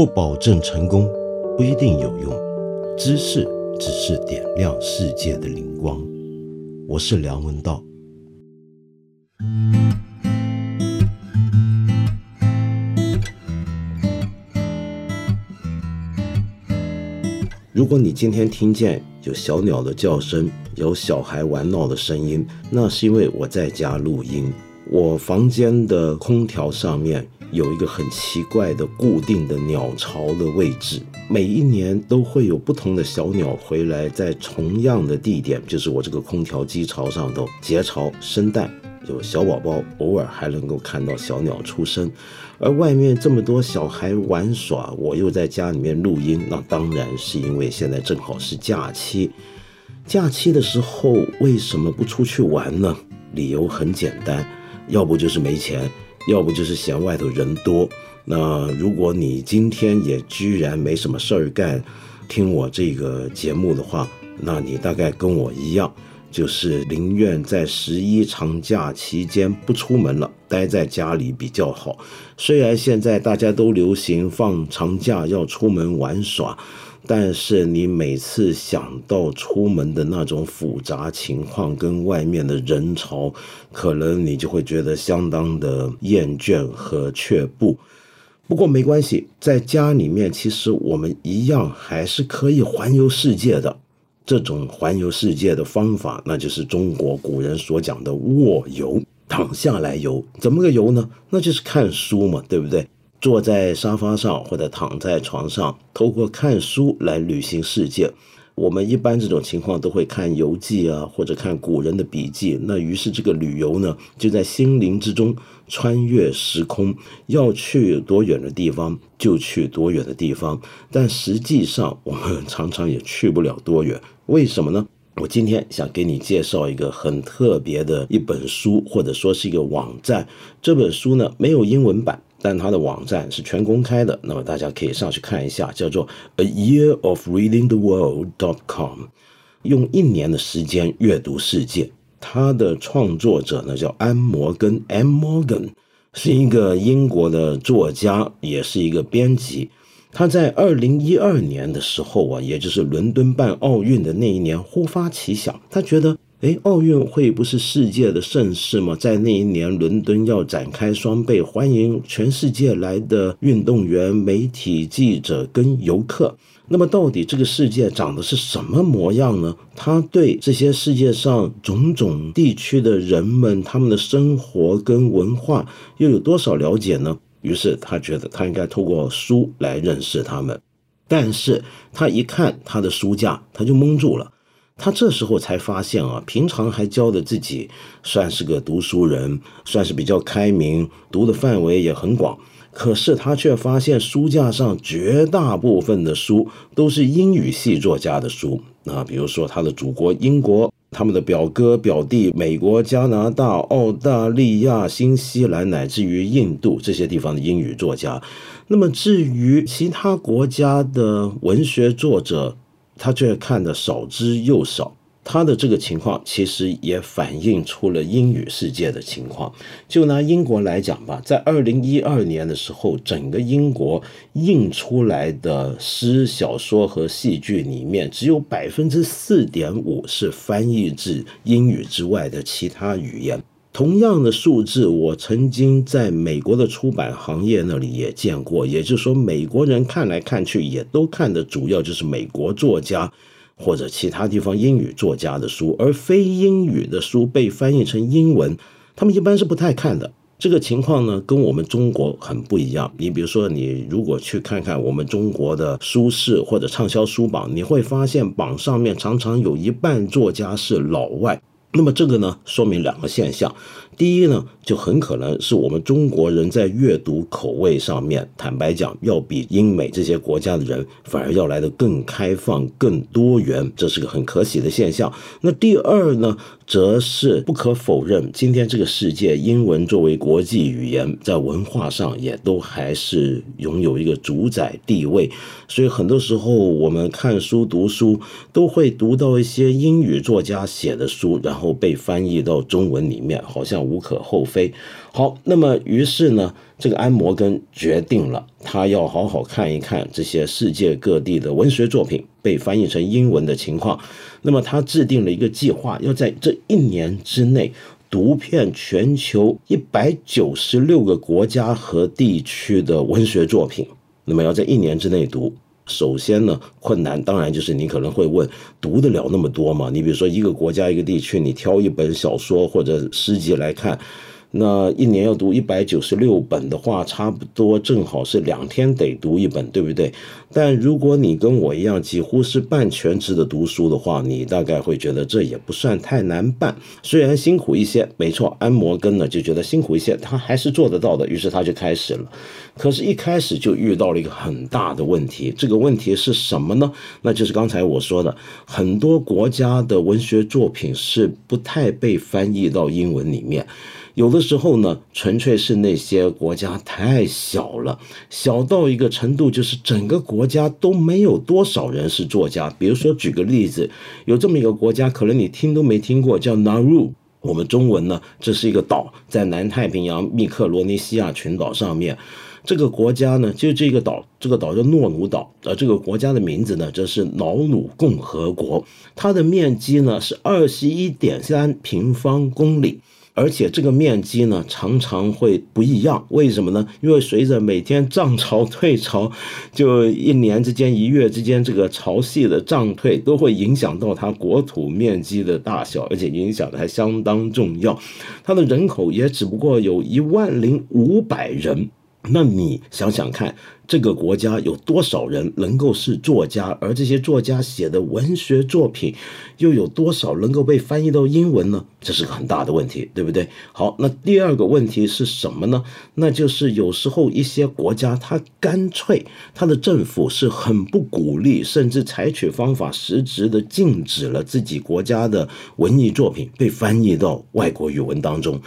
不保证成功，不一定有用。知识只是点亮世界的灵光。我是梁文道。如果你今天听见有小鸟的叫声，有小孩玩闹的声音，那是因为我在家录音。我房间的空调上面有一个很奇怪的固定的鸟巢的位置，每一年都会有不同的小鸟回来，在同样的地点，就是我这个空调机巢上头结巢生蛋，有小宝宝，偶尔还能够看到小鸟出生。而外面这么多小孩玩耍，我又在家里面录音，那当然是因为现在正好是假期。假期的时候为什么不出去玩呢？理由很简单。要不就是没钱，要不就是嫌外头人多。那如果你今天也居然没什么事儿干，听我这个节目的话，那你大概跟我一样，就是宁愿在十一长假期间不出门了，待在家里比较好。虽然现在大家都流行放长假要出门玩耍。但是你每次想到出门的那种复杂情况跟外面的人潮，可能你就会觉得相当的厌倦和却步。不过没关系，在家里面其实我们一样还是可以环游世界的。这种环游世界的方法，那就是中国古人所讲的卧游，躺下来游。怎么个游呢？那就是看书嘛，对不对？坐在沙发上或者躺在床上，透过看书来旅行世界。我们一般这种情况都会看游记啊，或者看古人的笔记。那于是这个旅游呢，就在心灵之中穿越时空，要去多远的地方就去多远的地方。但实际上我们常常也去不了多远。为什么呢？我今天想给你介绍一个很特别的一本书，或者说是一个网站。这本书呢，没有英文版。但它的网站是全公开的，那么大家可以上去看一下，叫做 A Year of Reading the World dot com，用一年的时间阅读世界。它的创作者呢叫安摩根 （M. Morgan），是一个英国的作家，也是一个编辑。他在二零一二年的时候啊，也就是伦敦办奥运的那一年，忽发奇想，他觉得。哎，奥运会不是世界的盛事吗？在那一年，伦敦要展开双倍欢迎全世界来的运动员、媒体记者跟游客。那么，到底这个世界长得是什么模样呢？他对这些世界上种种地区的人们，他们的生活跟文化又有多少了解呢？于是他觉得他应该透过书来认识他们。但是他一看他的书架，他就蒙住了。他这时候才发现啊，平常还教的自己算是个读书人，算是比较开明，读的范围也很广。可是他却发现书架上绝大部分的书都是英语系作家的书。那比如说他的祖国英国，他们的表哥表弟美国、加拿大、澳大利亚、新西兰，乃至于印度这些地方的英语作家。那么至于其他国家的文学作者，他却看的少之又少，他的这个情况其实也反映出了英语世界的情况。就拿英国来讲吧，在二零一二年的时候，整个英国印出来的诗、小说和戏剧里面，只有百分之四点五是翻译至英语之外的其他语言。同样的数字，我曾经在美国的出版行业那里也见过。也就是说，美国人看来看去也都看的主要就是美国作家或者其他地方英语作家的书，而非英语的书被翻译成英文，他们一般是不太看的。这个情况呢，跟我们中国很不一样。你比如说，你如果去看看我们中国的书市或者畅销书榜，你会发现榜上面常常有一半作家是老外。那么这个呢，说明两个现象。第一呢，就很可能是我们中国人在阅读口味上面，坦白讲，要比英美这些国家的人反而要来的更开放、更多元，这是个很可喜的现象。那第二呢，则是不可否认，今天这个世界，英文作为国际语言，在文化上也都还是拥有一个主宰地位。所以很多时候，我们看书、读书，都会读到一些英语作家写的书，然后被翻译到中文里面，好像。无可厚非。好，那么于是呢，这个安摩根决定了，他要好好看一看这些世界各地的文学作品被翻译成英文的情况。那么他制定了一个计划，要在这一年之内读遍全球一百九十六个国家和地区的文学作品。那么要在一年之内读。首先呢，困难当然就是你可能会问，读得了那么多吗？你比如说一个国家一个地区，你挑一本小说或者诗集来看。那一年要读一百九十六本的话，差不多正好是两天得读一本，对不对？但如果你跟我一样几乎是半全职的读书的话，你大概会觉得这也不算太难办，虽然辛苦一些。没错，安摩根呢就觉得辛苦一些，他还是做得到的，于是他就开始了。可是，一开始就遇到了一个很大的问题，这个问题是什么呢？那就是刚才我说的，很多国家的文学作品是不太被翻译到英文里面。有的时候呢，纯粹是那些国家太小了，小到一个程度，就是整个国家都没有多少人是作家。比如说，举个例子，有这么一个国家，可能你听都没听过，叫 Nauru。我们中文呢，这是一个岛，在南太平洋密克罗尼西亚群岛上面。这个国家呢，就这个岛，这个岛叫诺鲁岛。而这个国家的名字呢，这是瑙鲁共和国。它的面积呢是二十一点三平方公里。而且这个面积呢，常常会不一样。为什么呢？因为随着每天涨潮退潮，就一年之间、一月之间，这个潮汐的涨退都会影响到它国土面积的大小，而且影响的还相当重要。它的人口也只不过有一万零五百人。那你想想看。这个国家有多少人能够是作家？而这些作家写的文学作品，又有多少能够被翻译到英文呢？这是个很大的问题，对不对？好，那第二个问题是什么呢？那就是有时候一些国家，它干脆它的政府是很不鼓励，甚至采取方法实质的禁止了自己国家的文艺作品被翻译到外国语文当中。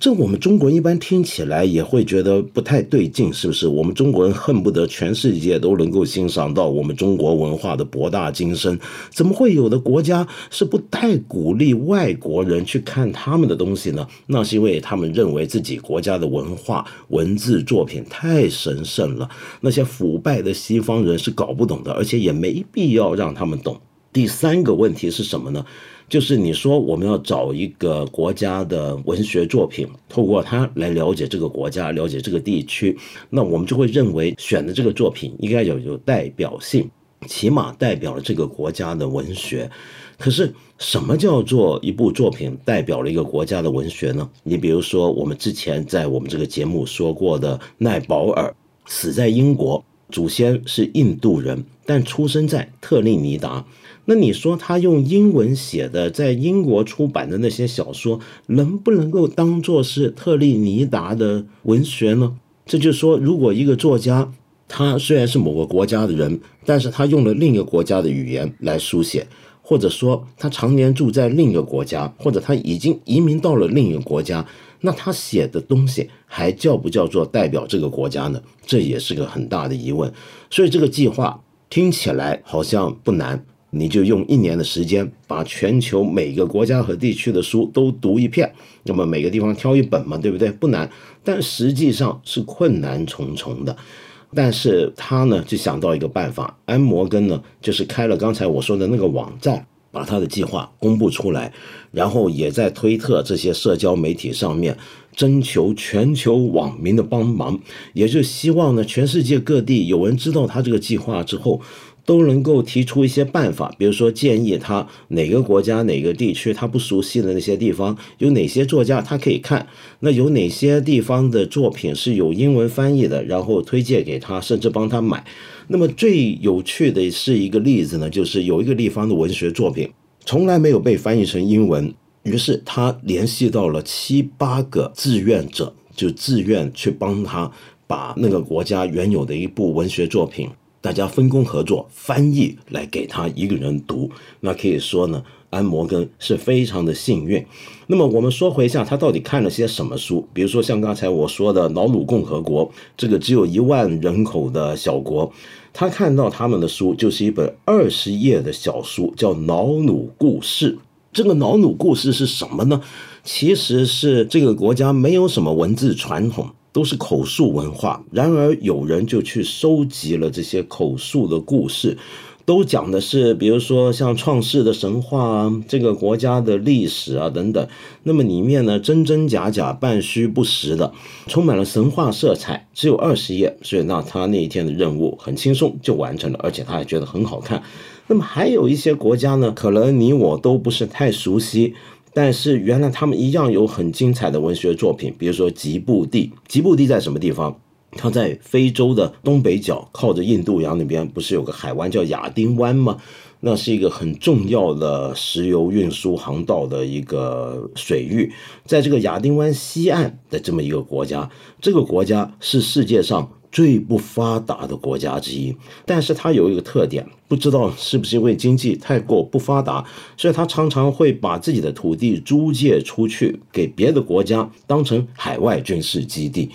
这我们中国人一般听起来也会觉得不太对劲，是不是？我们中国人恨不得全世界都能够欣赏到我们中国文化的博大精深，怎么会有的国家是不太鼓励外国人去看他们的东西呢？那是因为他们认为自己国家的文化文字作品太神圣了，那些腐败的西方人是搞不懂的，而且也没必要让他们懂。第三个问题是什么呢？就是你说我们要找一个国家的文学作品，透过它来了解这个国家，了解这个地区，那我们就会认为选的这个作品应该有有代表性，起码代表了这个国家的文学。可是什么叫做一部作品代表了一个国家的文学呢？你比如说我们之前在我们这个节目说过的奈保尔，死在英国，祖先是印度人，但出生在特立尼达。那你说他用英文写的，在英国出版的那些小说，能不能够当做是特立尼达的文学呢？这就说，如果一个作家，他虽然是某个国家的人，但是他用了另一个国家的语言来书写，或者说他常年住在另一个国家，或者他已经移民到了另一个国家，那他写的东西还叫不叫做代表这个国家呢？这也是个很大的疑问。所以这个计划听起来好像不难。你就用一年的时间，把全球每个国家和地区的书都读一遍，那么每个地方挑一本嘛，对不对？不难，但实际上是困难重重的。但是他呢，就想到一个办法，安摩根呢，就是开了刚才我说的那个网站，把他的计划公布出来，然后也在推特这些社交媒体上面征求全球网民的帮忙，也就希望呢，全世界各地有人知道他这个计划之后。都能够提出一些办法，比如说建议他哪个国家哪个地区他不熟悉的那些地方有哪些作家他可以看，那有哪些地方的作品是有英文翻译的，然后推荐给他，甚至帮他买。那么最有趣的是一个例子呢，就是有一个地方的文学作品从来没有被翻译成英文，于是他联系到了七八个志愿者，就自愿去帮他把那个国家原有的一部文学作品。大家分工合作，翻译来给他一个人读，那可以说呢，安摩根是非常的幸运。那么我们说回一下，他到底看了些什么书？比如说像刚才我说的瑙鲁共和国这个只有一万人口的小国，他看到他们的书就是一本二十页的小书，叫《瑙鲁故事》。这个《瑙鲁故事》是什么呢？其实是这个国家没有什么文字传统，都是口述文化。然而有人就去收集了这些口述的故事。都讲的是，比如说像创世的神话啊，这个国家的历史啊等等。那么里面呢，真真假假、半虚不实的，充满了神话色彩。只有二十页，所以那他那一天的任务很轻松就完成了，而且他还觉得很好看。那么还有一些国家呢，可能你我都不是太熟悉，但是原来他们一样有很精彩的文学作品。比如说吉布地，吉布地在什么地方？它在非洲的东北角，靠着印度洋那边，不是有个海湾叫亚丁湾吗？那是一个很重要的石油运输航道的一个水域，在这个亚丁湾西岸的这么一个国家，这个国家是世界上最不发达的国家之一。但是它有一个特点，不知道是不是因为经济太过不发达，所以它常常会把自己的土地租借出去给别的国家，当成海外军事基地。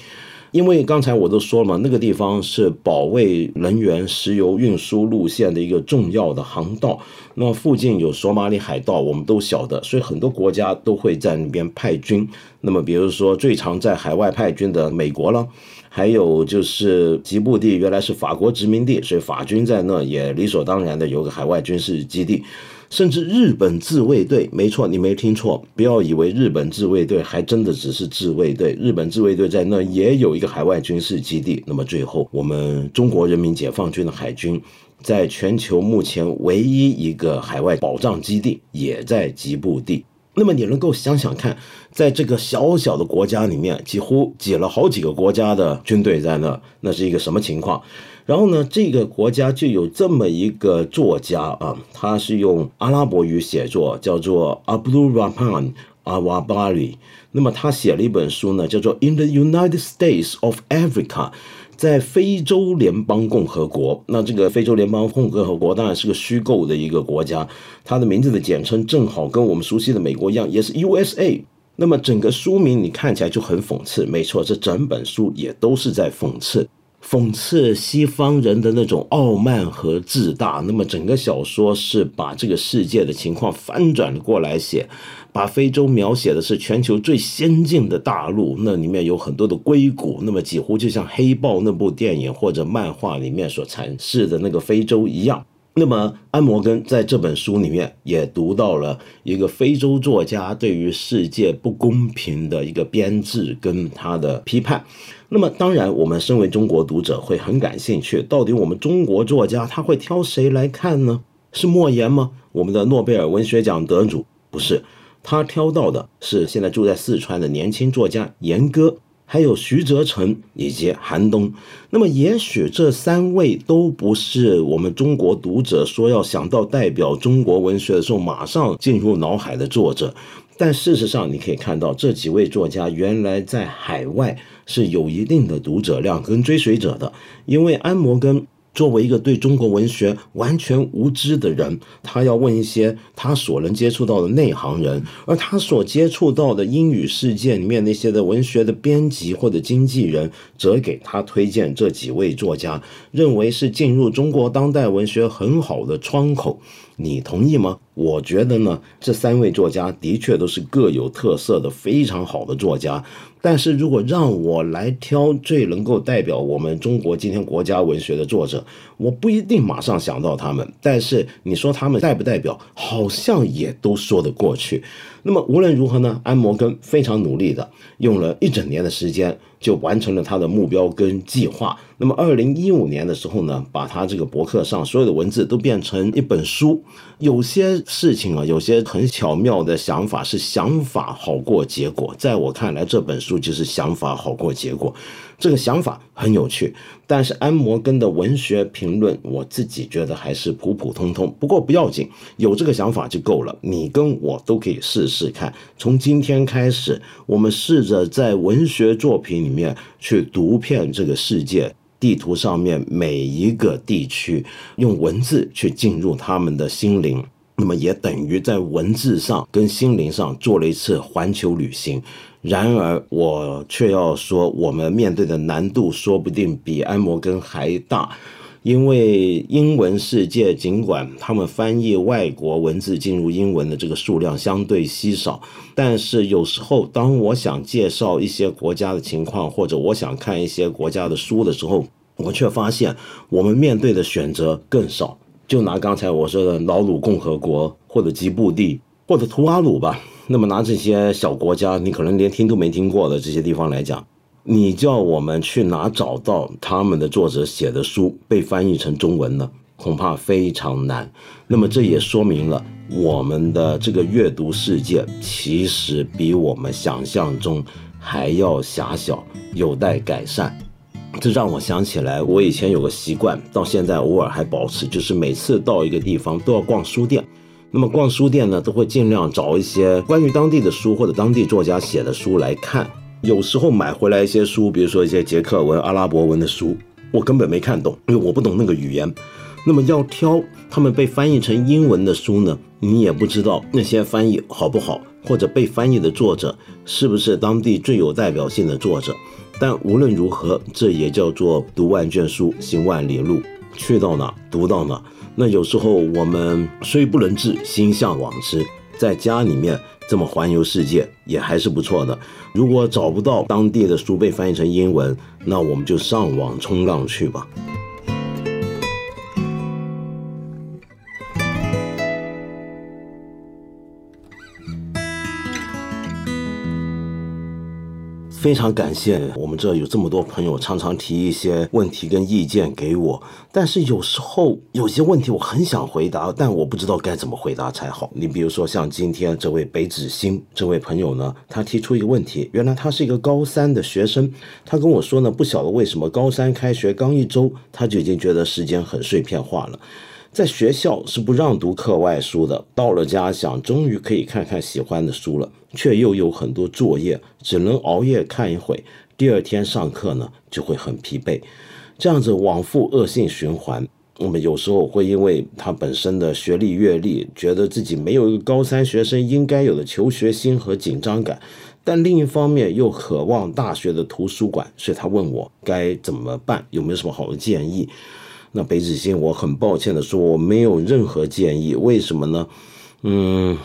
因为刚才我都说了嘛，那个地方是保卫能源、石油运输路线的一个重要的航道。那附近有索马里海盗，我们都晓得，所以很多国家都会在那边派军。那么，比如说最常在海外派军的美国了，还有就是吉布地原来是法国殖民地，所以法军在那也理所当然的有个海外军事基地。甚至日本自卫队，没错，你没听错，不要以为日本自卫队还真的只是自卫队，日本自卫队在那也有一个海外军事基地。那么最后，我们中国人民解放军的海军，在全球目前唯一一个海外保障基地也在吉布地。那么你能够想想看，在这个小小的国家里面，几乎挤了好几个国家的军队在那，那是一个什么情况？然后呢，这个国家就有这么一个作家啊，他是用阿拉伯语写作，叫做 Abdul Rahman Awabari。那么他写了一本书呢，叫做《In the United States of Africa》，在非洲联邦共和国。那这个非洲联邦共和国当然是个虚构的一个国家，它的名字的简称正好跟我们熟悉的美国一样，也是 USA。那么整个书名你看起来就很讽刺，没错，这整本书也都是在讽刺。讽刺西方人的那种傲慢和自大。那么，整个小说是把这个世界的情况翻转过来写，把非洲描写的是全球最先进的大陆，那里面有很多的硅谷，那么几乎就像《黑豹》那部电影或者漫画里面所阐释的那个非洲一样。那么，安摩根在这本书里面也读到了一个非洲作家对于世界不公平的一个编制跟他的批判。那么，当然，我们身为中国读者会很感兴趣，到底我们中国作家他会挑谁来看呢？是莫言吗？我们的诺贝尔文学奖得主不是，他挑到的是现在住在四川的年轻作家严歌。还有徐则成以及韩东，那么也许这三位都不是我们中国读者说要想到代表中国文学的时候马上进入脑海的作者，但事实上你可以看到这几位作家原来在海外是有一定的读者量跟追随者的，因为安摩根。作为一个对中国文学完全无知的人，他要问一些他所能接触到的内行人，而他所接触到的英语世界里面那些的文学的编辑或者经纪人，则给他推荐这几位作家，认为是进入中国当代文学很好的窗口。你同意吗？我觉得呢，这三位作家的确都是各有特色的非常好的作家。但是如果让我来挑最能够代表我们中国今天国家文学的作者，我不一定马上想到他们。但是你说他们代不代表，好像也都说得过去。那么无论如何呢，安摩根非常努力的用了一整年的时间。就完成了他的目标跟计划。那么，二零一五年的时候呢，把他这个博客上所有的文字都变成一本书。有些事情啊，有些很巧妙的想法是想法好过结果。在我看来，这本书就是想法好过结果。这个想法很有趣，但是安摩根的文学评论，我自己觉得还是普普通通。不过不要紧，有这个想法就够了。你跟我都可以试试看。从今天开始，我们试着在文学作品里面去读遍这个世界地图上面每一个地区，用文字去进入他们的心灵。那么也等于在文字上跟心灵上做了一次环球旅行。然而，我却要说，我们面对的难度说不定比安摩根还大。因为英文世界尽管他们翻译外国文字进入英文的这个数量相对稀少，但是有时候当我想介绍一些国家的情况，或者我想看一些国家的书的时候，我却发现我们面对的选择更少。就拿刚才我说的老鲁共和国，或者吉布地，或者图瓦鲁吧。那么拿这些小国家，你可能连听都没听过的这些地方来讲，你叫我们去哪找到他们的作者写的书被翻译成中文呢？恐怕非常难。那么这也说明了我们的这个阅读世界其实比我们想象中还要狭小，有待改善。这让我想起来，我以前有个习惯，到现在偶尔还保持，就是每次到一个地方都要逛书店。那么逛书店呢，都会尽量找一些关于当地的书或者当地作家写的书来看。有时候买回来一些书，比如说一些捷克文、阿拉伯文的书，我根本没看懂，因为我不懂那个语言。那么要挑他们被翻译成英文的书呢，你也不知道那些翻译好不好，或者被翻译的作者是不是当地最有代表性的作者。但无论如何，这也叫做读万卷书，行万里路，去到哪读到哪。那有时候我们虽不能至，心向往之，在家里面这么环游世界也还是不错的。如果找不到当地的书被翻译成英文，那我们就上网冲浪去吧。非常感谢我们这有这么多朋友，常常提一些问题跟意见给我。但是有时候有些问题我很想回答，但我不知道该怎么回答才好。你比如说像今天这位北子星这位朋友呢，他提出一个问题，原来他是一个高三的学生，他跟我说呢，不晓得为什么高三开学刚一周，他就已经觉得时间很碎片化了。在学校是不让读课外书的，到了家想终于可以看看喜欢的书了，却又有很多作业，只能熬夜看一会。第二天上课呢，就会很疲惫，这样子往复恶性循环。我们有时候会因为他本身的学历阅历，觉得自己没有一个高三学生应该有的求学心和紧张感，但另一方面又渴望大学的图书馆，所以他问我该怎么办，有没有什么好的建议？那北子星，我很抱歉的说，我没有任何建议。为什么呢？嗯，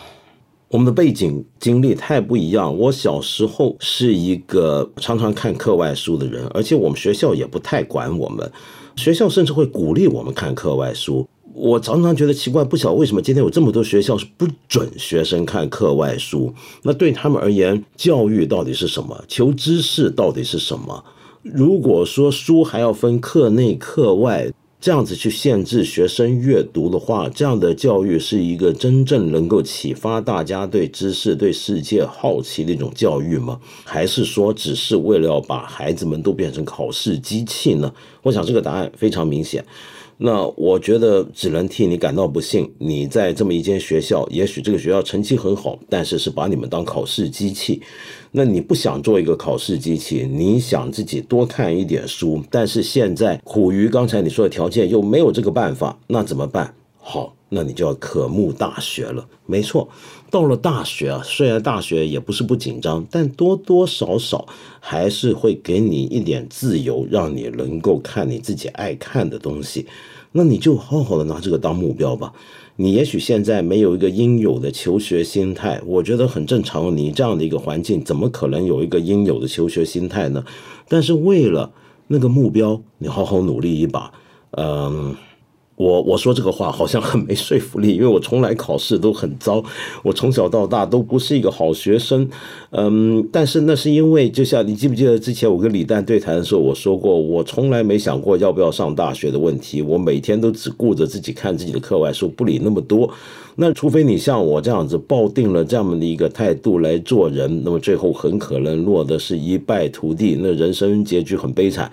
我们的背景经历太不一样。我小时候是一个常常看课外书的人，而且我们学校也不太管我们，学校甚至会鼓励我们看课外书。我常常觉得奇怪，不晓得为什么今天有这么多学校是不准学生看课外书。那对他们而言，教育到底是什么？求知识到底是什么？如果说书还要分课内课外，这样子去限制学生阅读的话，这样的教育是一个真正能够启发大家对知识、对世界好奇的一种教育吗？还是说只是为了要把孩子们都变成考试机器呢？我想这个答案非常明显。那我觉得只能替你感到不幸。你在这么一间学校，也许这个学校成绩很好，但是是把你们当考试机器。那你不想做一个考试机器，你想自己多看一点书，但是现在苦于刚才你说的条件又没有这个办法，那怎么办？好，那你就要渴慕大学了。没错，到了大学啊，虽然大学也不是不紧张，但多多少少还是会给你一点自由，让你能够看你自己爱看的东西。那你就好好的拿这个当目标吧。你也许现在没有一个应有的求学心态，我觉得很正常。你这样的一个环境，怎么可能有一个应有的求学心态呢？但是为了那个目标，你好好努力一把，嗯。我我说这个话好像很没说服力，因为我从来考试都很糟，我从小到大都不是一个好学生，嗯，但是那是因为，就像你记不记得之前我跟李诞对谈的时候，我说过，我从来没想过要不要上大学的问题，我每天都只顾着自己看自己的课外书，不理那么多。那除非你像我这样子抱定了这样的一个态度来做人，那么最后很可能落得是一败涂地，那人生结局很悲惨。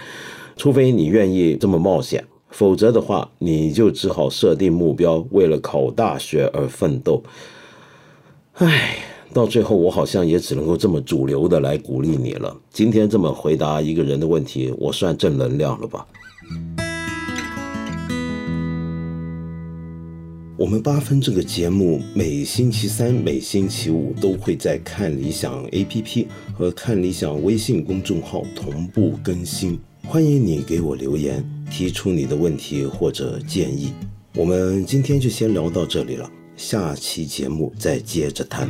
除非你愿意这么冒险。否则的话，你就只好设定目标，为了考大学而奋斗。唉，到最后我好像也只能够这么主流的来鼓励你了。今天这么回答一个人的问题，我算正能量了吧？我们八分这个节目每星期三、每星期五都会在看理想 APP 和看理想微信公众号同步更新，欢迎你给我留言。提出你的问题或者建议。我们今天就先聊到这里了，下期节目再接着谈。